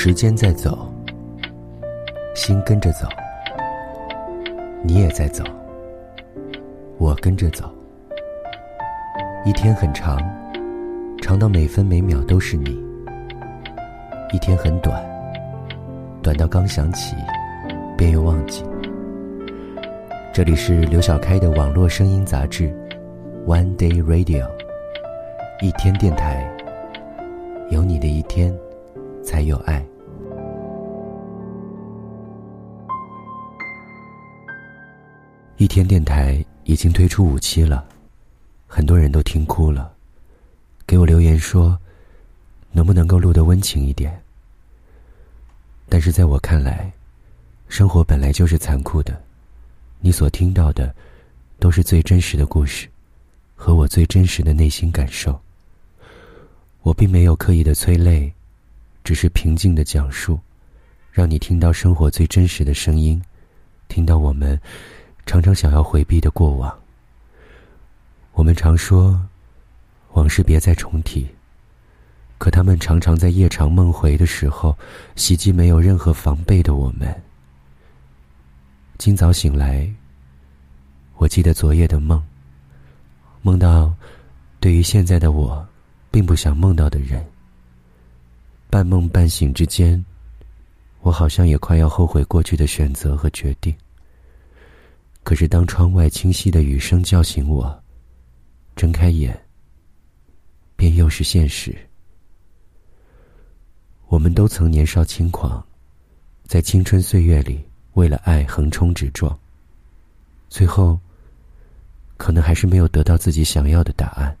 时间在走，心跟着走，你也在走，我跟着走。一天很长，长到每分每秒都是你；一天很短，短到刚想起，便又忘记。这里是刘小开的网络声音杂志《One Day Radio》，一天电台，有你的一天。才有爱。一天电台已经推出五期了，很多人都听哭了，给我留言说，能不能够录得温情一点？但是在我看来，生活本来就是残酷的，你所听到的，都是最真实的故事，和我最真实的内心感受。我并没有刻意的催泪。只是平静的讲述，让你听到生活最真实的声音，听到我们常常想要回避的过往。我们常说，往事别再重提，可他们常常在夜长梦回的时候，袭击没有任何防备的我们。今早醒来，我记得昨夜的梦，梦到对于现在的我，并不想梦到的人。半梦半醒之间，我好像也快要后悔过去的选择和决定。可是当窗外清晰的雨声叫醒我，睁开眼，便又是现实。我们都曾年少轻狂，在青春岁月里为了爱横冲直撞，最后可能还是没有得到自己想要的答案。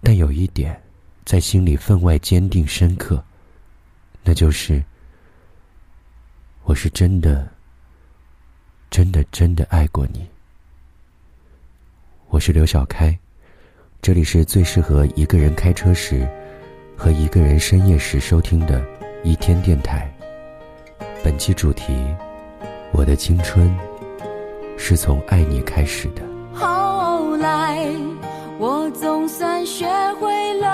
但有一点。在心里分外坚定深刻，那就是，我是真的、真的、真的爱过你。我是刘小开，这里是最适合一个人开车时和一个人深夜时收听的一天电台。本期主题：我的青春是从爱你开始的。后来，我总算学会了。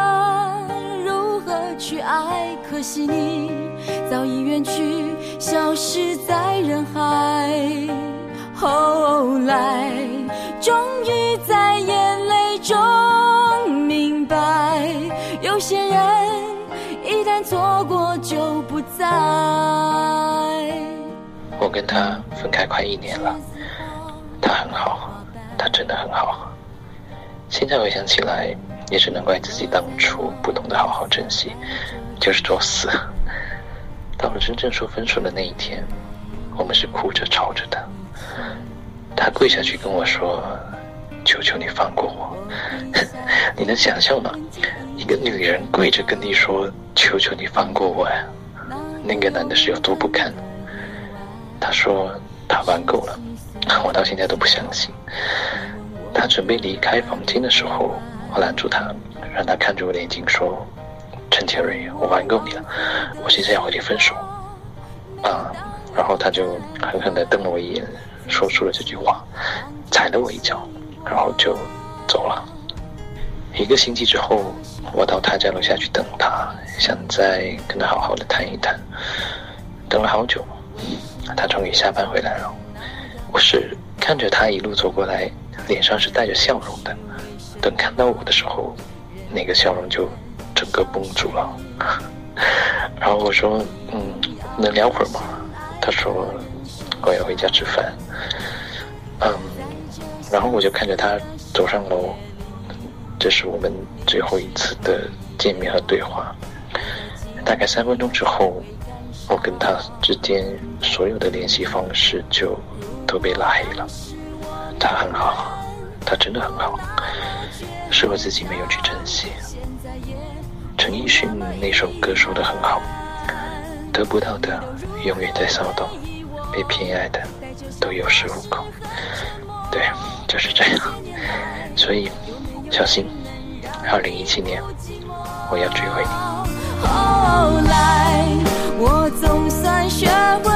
去爱，可惜你早已远去，消失在人海。后来，终于在眼泪中明白，有些人一旦错过就不再。我跟他分开快一年了，他很好，他真的很好。现在回想起来。也只能怪自己当初不懂得好好珍惜，就是作死。到了真正说分手的那一天，我们是哭着吵着的。他跪下去跟我说：“求求你放过我。”你能想象吗？一个女人跪着跟你说：“求求你放过我呀！”那个男的是有多不堪？他说他玩够了，我到现在都不相信。他准备离开房间的时候。我拦住他，让他看着我的眼睛说：“陈铁瑞，我玩够你了，我现在要和你分手。”啊，然后他就狠狠地瞪了我一眼，说出了这句话，踩了我一脚，然后就走了。一个星期之后，我到他家楼下去等他，想再跟他好好的谈一谈。等了好久，他终于下班回来了。我是看着他一路走过来，脸上是带着笑容的。等看到我的时候，那个笑容就整个绷住了。然后我说：“嗯，能聊会儿吗？”他说：“我要回家吃饭。”嗯，然后我就看着他走上楼。这是我们最后一次的见面和对话。大概三分钟之后，我跟他之间所有的联系方式就都被拉黑了。他很好，他真的很好。是我自己没有去珍惜。陈奕迅那首歌说的很好，得不到的永远在骚动，被偏爱的都有恃无恐。对，就是这样。所以，小心，二零一七年我要追回你。后来，我总算学会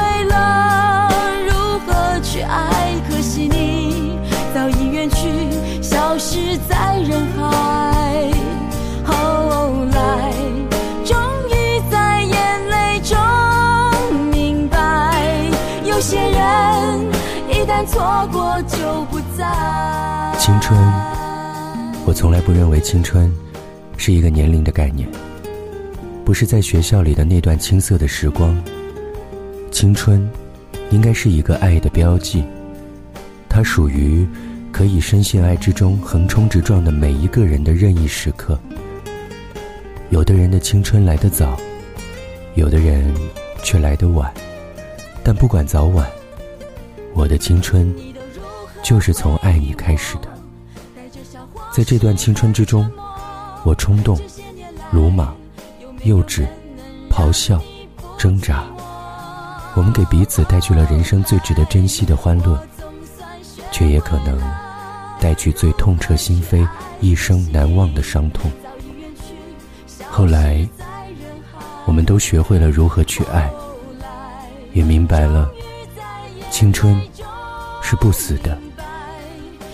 人海后来终于在眼泪中明白有些人一旦错过就不再。青春我从来不认为青春是一个年龄的概念不是在学校里的那段青涩的时光。青春应该是一个爱的标记它属于可以深陷爱之中横冲直撞的每一个人的任意时刻。有的人的青春来得早，有的人却来得晚，但不管早晚，我的青春就是从爱你开始的。在这段青春之中，我冲动、鲁莽、幼稚、咆哮、挣扎。我们给彼此带去了人生最值得珍惜的欢乐，却也可能带去最痛彻心扉、一生难忘的伤痛。后来，我们都学会了如何去爱，也明白了青春是不死的，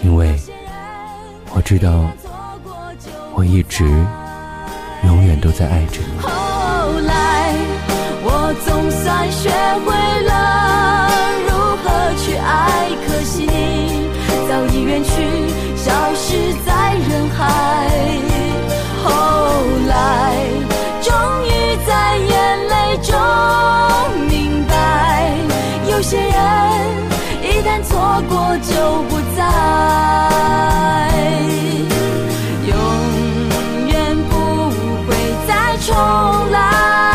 因为我知道，我一直永远都在爱着你。后来，我总算学会了如何去爱，可惜你已远去，消失在人海。后来，终于在眼泪中明白，有些人一旦错过就不再。永远不会再重来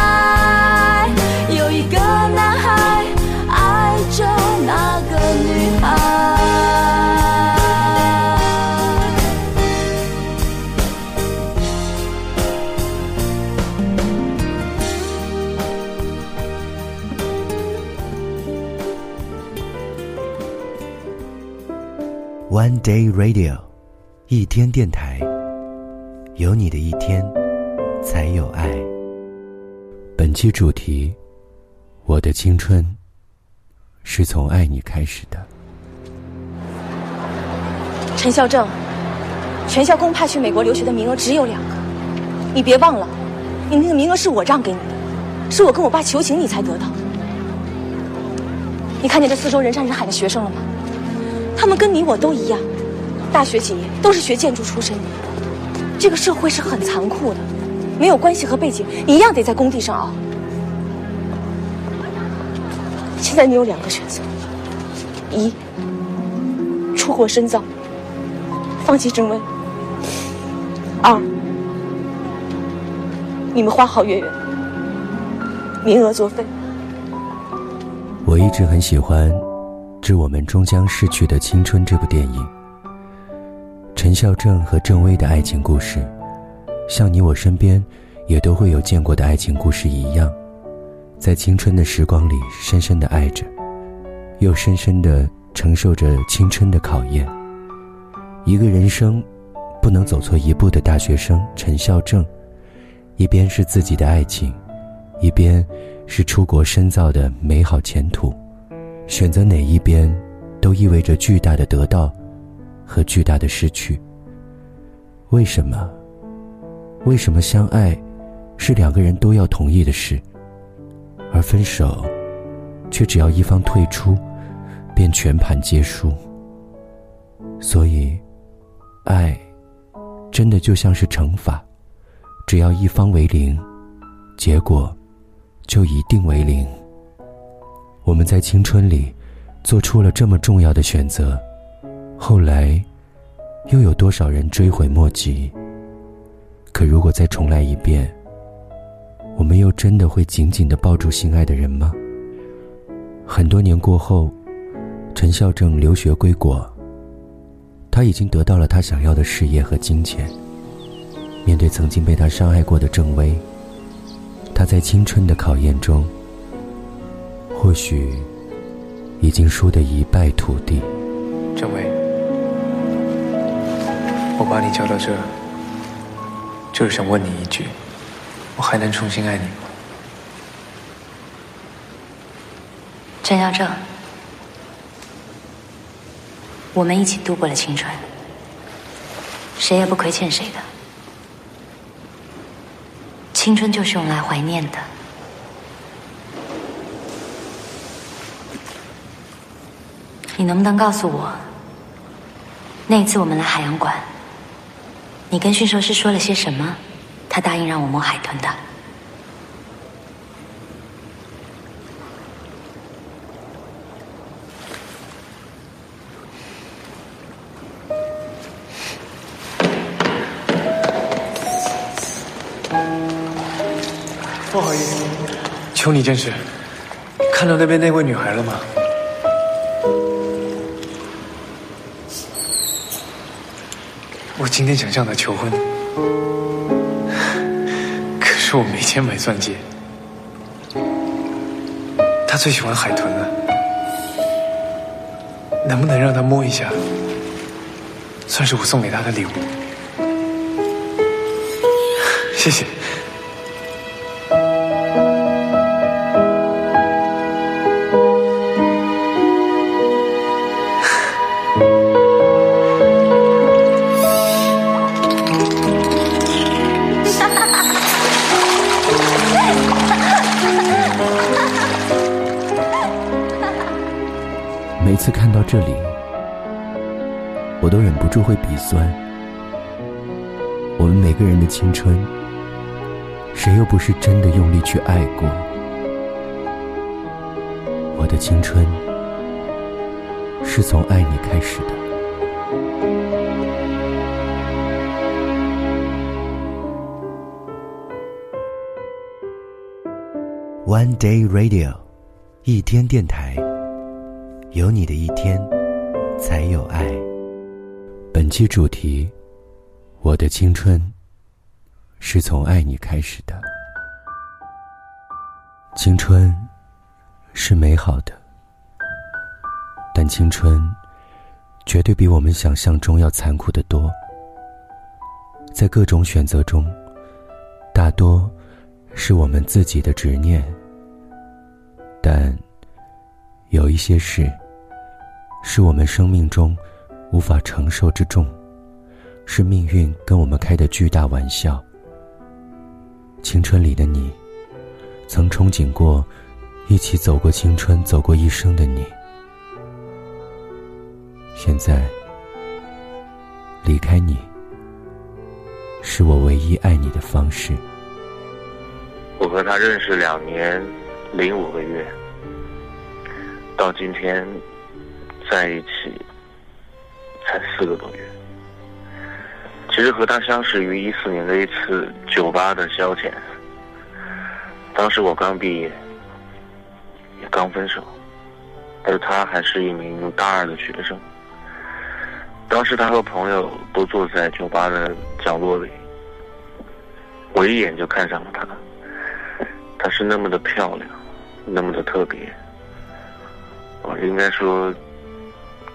Day Radio，一天电台，有你的一天，才有爱。本期主题：我的青春是从爱你开始的。陈孝正，全校公派去美国留学的名额只有两个，你别忘了，你那个名额是我让给你的，是我跟我爸求情你才得到。你看见这四周人山人海的学生了吗？他们跟你我都一样，大学毕业都是学建筑出身的。这个社会是很残酷的，没有关系和背景，一样得在工地上熬。现在你有两个选择：一，出国深造，放弃征文；二，你们花好月圆，名额作废。我一直很喜欢。致我们终将逝去的青春这部电影，陈孝正和郑薇的爱情故事，像你我身边也都会有见过的爱情故事一样，在青春的时光里深深的爱着，又深深的承受着青春的考验。一个人生不能走错一步的大学生陈孝正，一边是自己的爱情，一边是出国深造的美好前途。选择哪一边，都意味着巨大的得到和巨大的失去。为什么？为什么相爱是两个人都要同意的事，而分手却只要一方退出，便全盘皆输？所以，爱真的就像是乘法，只要一方为零，结果就一定为零。我们在青春里做出了这么重要的选择，后来又有多少人追悔莫及？可如果再重来一遍，我们又真的会紧紧的抱住心爱的人吗？很多年过后，陈孝正留学归国，他已经得到了他想要的事业和金钱。面对曾经被他伤害过的郑薇，他在青春的考验中。或许已经输得一败涂地。郑薇，我把你叫到这，就是想问你一句：我还能重新爱你吗？陈孝正，我们一起度过了青春，谁也不亏欠谁的。青春就是用来怀念的。你能不能告诉我，那一次我们来海洋馆，你跟驯兽师说了些什么？他答应让我摸海豚的。不好意思，求你件事，看到那边那位女孩了吗？我今天想向她求婚，可是我没钱买钻戒。她最喜欢海豚了，能不能让她摸一下，算是我送给她的礼物？谢谢。这里，我都忍不住会鼻酸。我们每个人的青春，谁又不是真的用力去爱过？我的青春，是从爱你开始的。One Day Radio，一天电台，有你的一天，才有爱。本期主题：我的青春是从爱你开始的。青春是美好的，但青春绝对比我们想象中要残酷的多。在各种选择中，大多是我们自己的执念。但有一些事，是我们生命中无法承受之重，是命运跟我们开的巨大玩笑。青春里的你，曾憧憬过一起走过青春、走过一生的你，现在离开你，是我唯一爱你的方式。我和他认识两年零五个月，到今天在一起才四个多月。其实和他相识于一四年的一次酒吧的消遣，当时我刚毕业，也刚分手，而他还是一名大二的学生。当时他和朋友都坐在酒吧的角落里，我一眼就看上了他。她是那么的漂亮，那么的特别。应该说，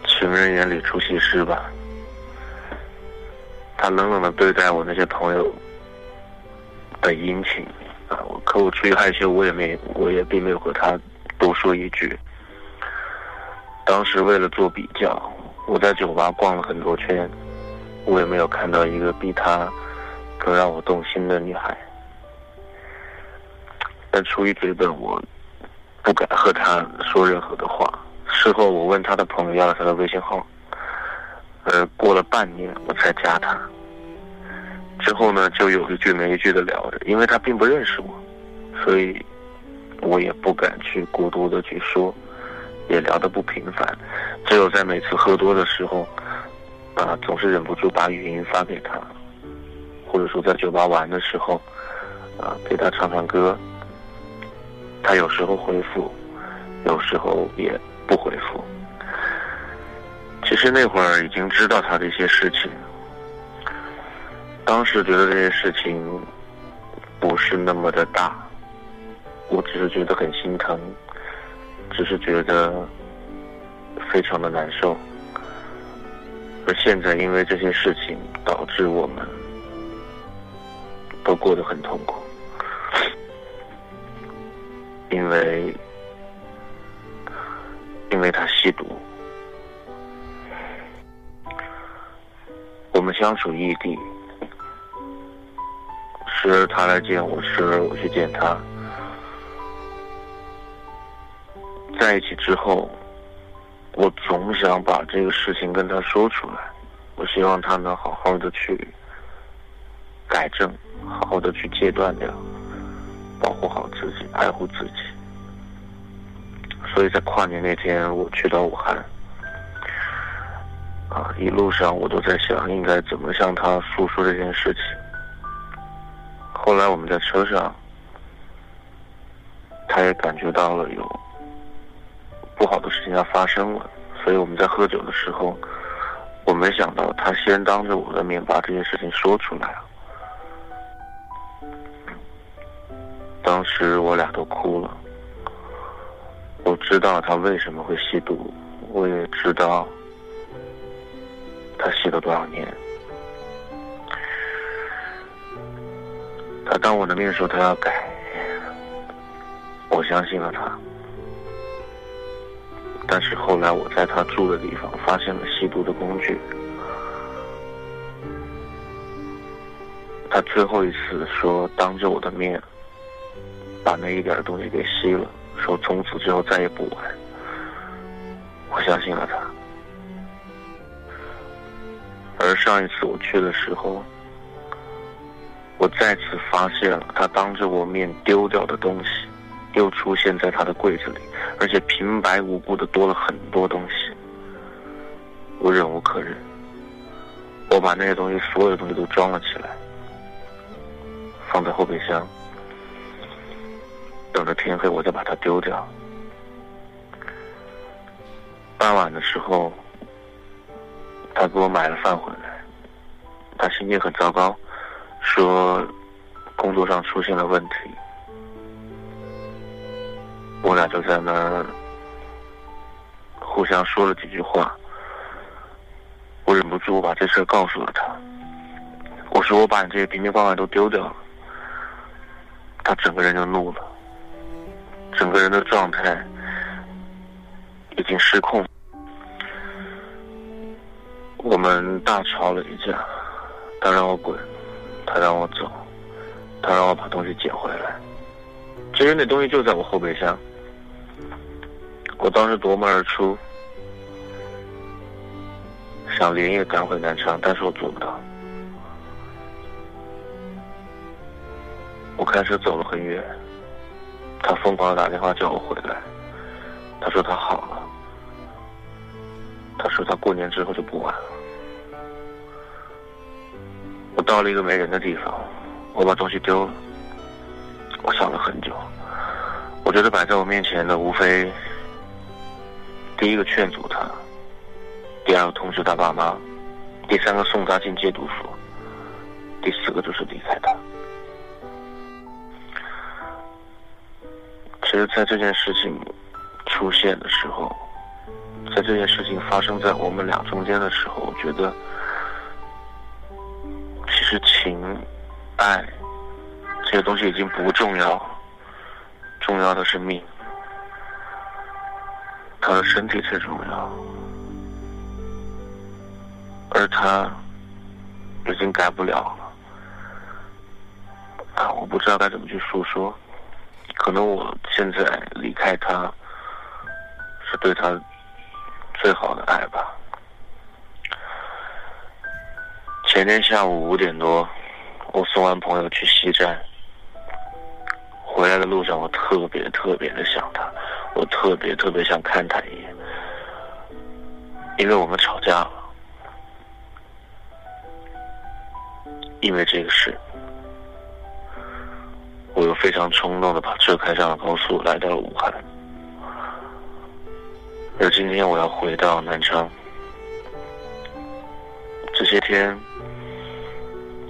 情人眼里出西施吧。她冷冷的对待我那些朋友的殷勤啊，可我出于害羞，我也没，我也并没有和她多说一句。当时为了做比较，我在酒吧逛了很多圈，我也没有看到一个比她更让我动心的女孩。但出于嘴本，我不敢和他说任何的话。事后我问他的朋友要了他的微信号，呃，过了半年我才加他。之后呢，就有一句没一句的聊着，因为他并不认识我，所以我也不敢去过多的去说，也聊得不频繁。只有在每次喝多的时候，啊，总是忍不住把语音发给他，或者说在酒吧玩的时候，啊，给他唱唱歌。他有时候回复，有时候也不回复。其实那会儿已经知道他的一些事情，当时觉得这些事情不是那么的大，我只是觉得很心疼，只是觉得非常的难受。而现在因为这些事情，导致我们都过得很痛苦。因为，因为他吸毒，我们相处异地，时而他来见我，时而我去见他。在一起之后，我总想把这个事情跟他说出来，我希望他能好好的去改正，好好的去戒断掉，保护好自己，爱护自己。所以在跨年那天，我去到武汉，啊，一路上我都在想应该怎么向他诉说这件事情。后来我们在车上，他也感觉到了有不好的事情要发生了，所以我们在喝酒的时候，我没想到他先当着我的面把这件事情说出来了。当时我俩都哭了。我知道他为什么会吸毒，我也知道他吸了多少年。他当我的面说他要改，我相信了他。但是后来我在他住的地方发现了吸毒的工具。他最后一次说当着我的面把那一点东西给吸了。说从此之后再也不玩，我相信了他。而上一次我去的时候，我再次发现了他当着我面丢掉的东西，又出现在他的柜子里，而且平白无故的多了很多东西。我忍无可忍，我把那些东西所有的东西都装了起来，放在后备箱。等着天黑，我再把它丢掉。傍晚的时候，他给我买了饭回来，他心情很糟糕，说工作上出现了问题。我俩就在那互相说了几句话，我忍不住把这事告诉了他。我说我把你这些瓶瓶罐罐都丢掉了，他整个人就怒了。整个人的状态已经失控，我们大吵了一架，他让我滚，他让我走，他让我把东西捡回来。其实那东西就在我后备箱，我当时夺门而出，想连夜赶回南昌，但是我做不到。我开车走了很远。他疯狂的打电话叫我回来，他说他好了，他说他过年之后就不玩了。我到了一个没人的地方，我把东西丢了。我想了很久，我觉得摆在我面前的无非第一个劝阻他，第二个通知他爸妈，第三个送他进戒毒所，第四个就是离开他。其实，在这件事情出现的时候，在这件事情发生在我们俩中间的时候，我觉得，其实情、爱这些东西已经不重要，重要的是命，他的身体最重要，而他已经改不了了，啊，我不知道该怎么去诉说。可能我现在离开他，是对他最好的爱吧。前天下午五点多，我送完朋友去西站，回来的路上我特别特别的想他，我特别特别想看他一眼，因为我们吵架了，因为这个事。我又非常冲动的把车开上了高速，来到了武汉。而今天我要回到南昌。这些天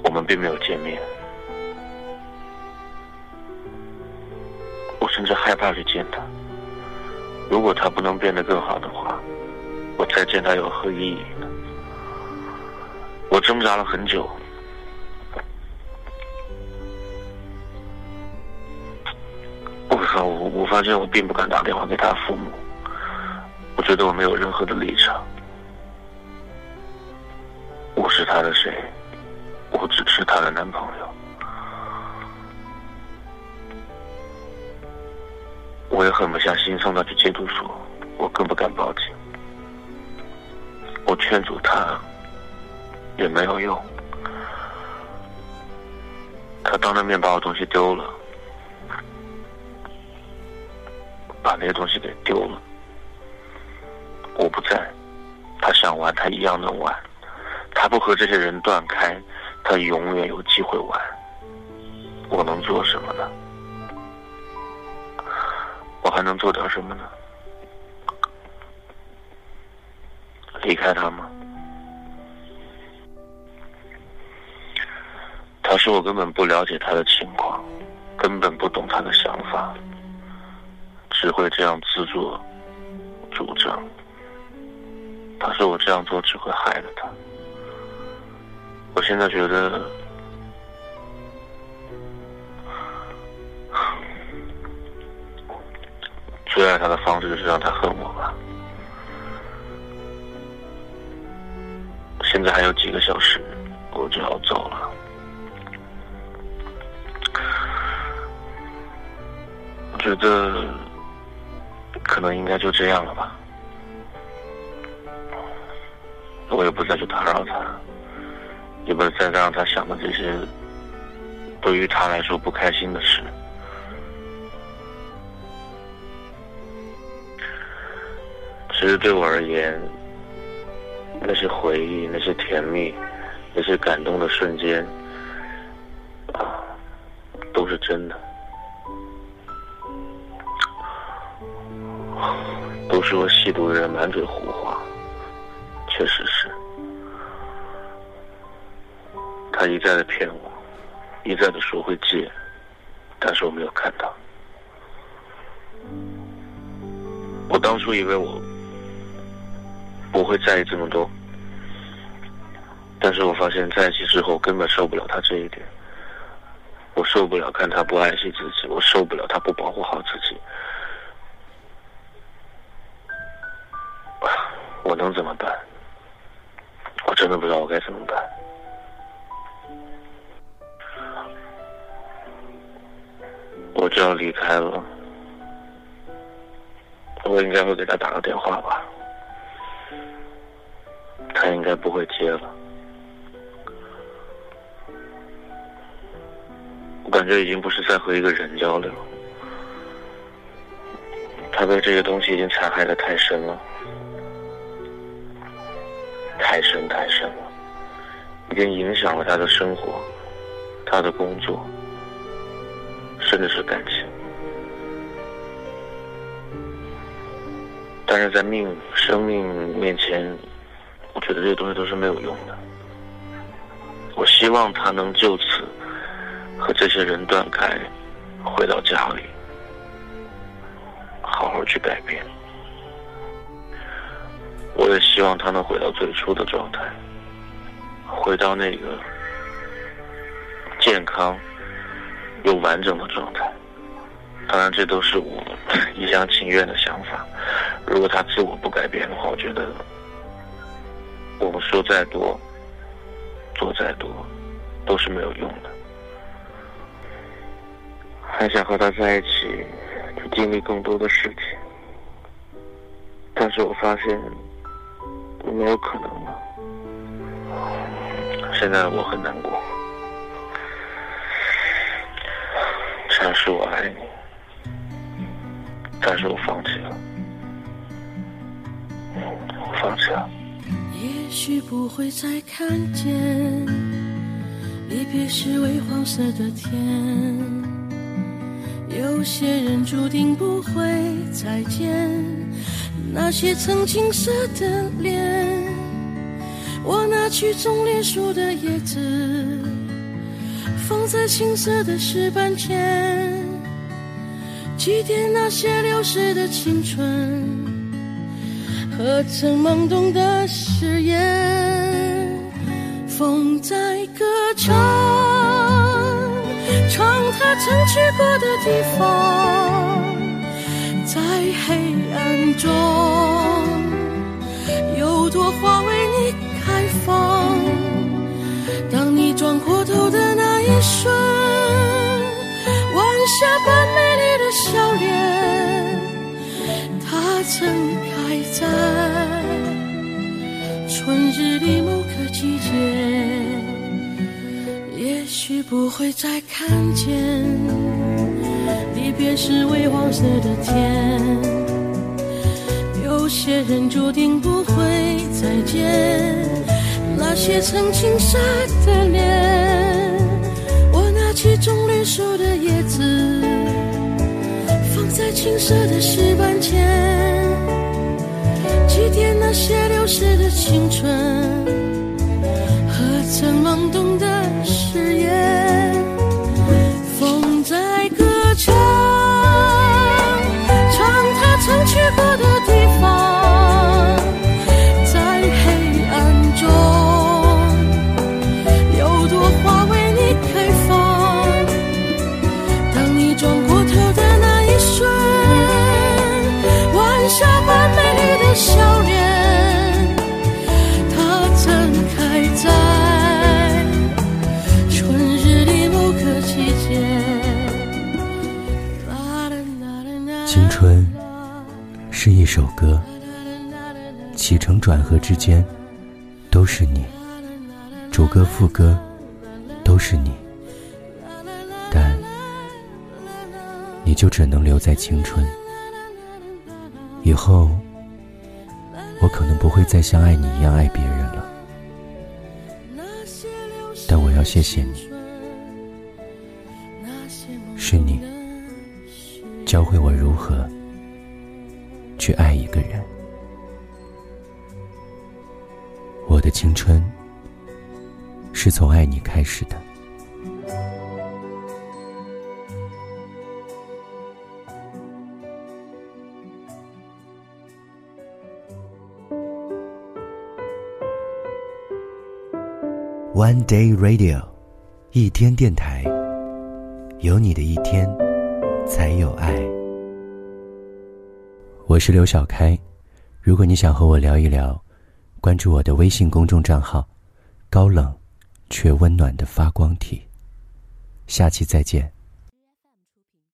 我们并没有见面，我甚至害怕去见他。如果他不能变得更好的话，我再见他有何意义呢？我挣扎了很久。我我发现我并不敢打电话给他父母，我觉得我没有任何的立场。我是他的谁？我只是他的男朋友。我也狠不下心送他去戒毒所，我更不敢报警。我劝阻他，也没有用。他当着面把我东西丢了，把那些东西给丢了。我不在，他想玩，他一样能玩。他不和这些人断开，他永远有机会玩。我能做什么呢？我还能做点什么呢？离开他吗？他说我根本不了解他的情况，根本不懂他的想法，只会这样自作主张。他说我这样做只会害了他。我现在觉得，最爱他的方式就是让他恨我吧。现在还有几个小时，我就要走了。我觉得可能应该就这样了吧。我也不再去打扰他，也不再让他想的这些对于他来说不开心的事。其实对我而言。那些回忆，那些甜蜜，那些感动的瞬间，啊，都是真的，都说吸毒的人满嘴胡话，确实是，他一再的骗我，一再的说会戒，但是我没有看到，我当初以为我。不会在意这么多，但是我发现在一起之后根本受不了他这一点，我受不了看他不爱惜自己，我受不了他不保护好自己，我能怎么办？我真的不知道我该怎么办。我就要离开了，我应该会给他打个电话吧。他应该不会接了，我感觉已经不是在和一个人交流，他被这个东西已经残害的太深了，太深太深了，已经影响了他的生活，他的工作，甚至是感情，但是在命生命面前。我觉得这些东西都是没有用的。我希望他能就此和这些人断开，回到家里，好好去改变。我也希望他能回到最初的状态，回到那个健康又完整的状态。当然，这都是我 一厢情愿的想法。如果他自我不改变的话，我觉得。我们说再多，做再多，都是没有用的。还想和他在一起，去经历更多的事情，但是我发现没有可能了。现在我很难过，阐释我爱你，但是我放弃了，我放弃了。也许不会再看见，离别时微黄色的天。有些人注定不会再见，那些曾青涩的脸。我拿去种莲树的叶子，放在青涩的石板前，祭奠那些流逝的青春。何曾懵懂的誓言？风在歌唱，唱他曾去过的地方，在黑暗中，有朵花为你开放。当你转过头的那一瞬，晚霞般美丽的笑脸，它曾开。在春日里某个季节。也许不会再看见，离别时微黄色的天。有些人注定不会再见，那些曾青涩的脸。我拿起棕榈树的叶子，放在青涩的石板前，祭奠那些流逝的青春和。曾懵懂的誓言，起承转合之间都是你，主歌副歌都是你，但你就只能留在青春。以后我可能不会再像爱你一样爱别人了，但我要谢谢你，是你。教会我如何去爱一个人。的青春是从爱你开始的。One Day Radio，一天电台，有你的一天。才有爱。我是刘小开，如果你想和我聊一聊，关注我的微信公众账号“高冷却温暖的发光体”。下期再见。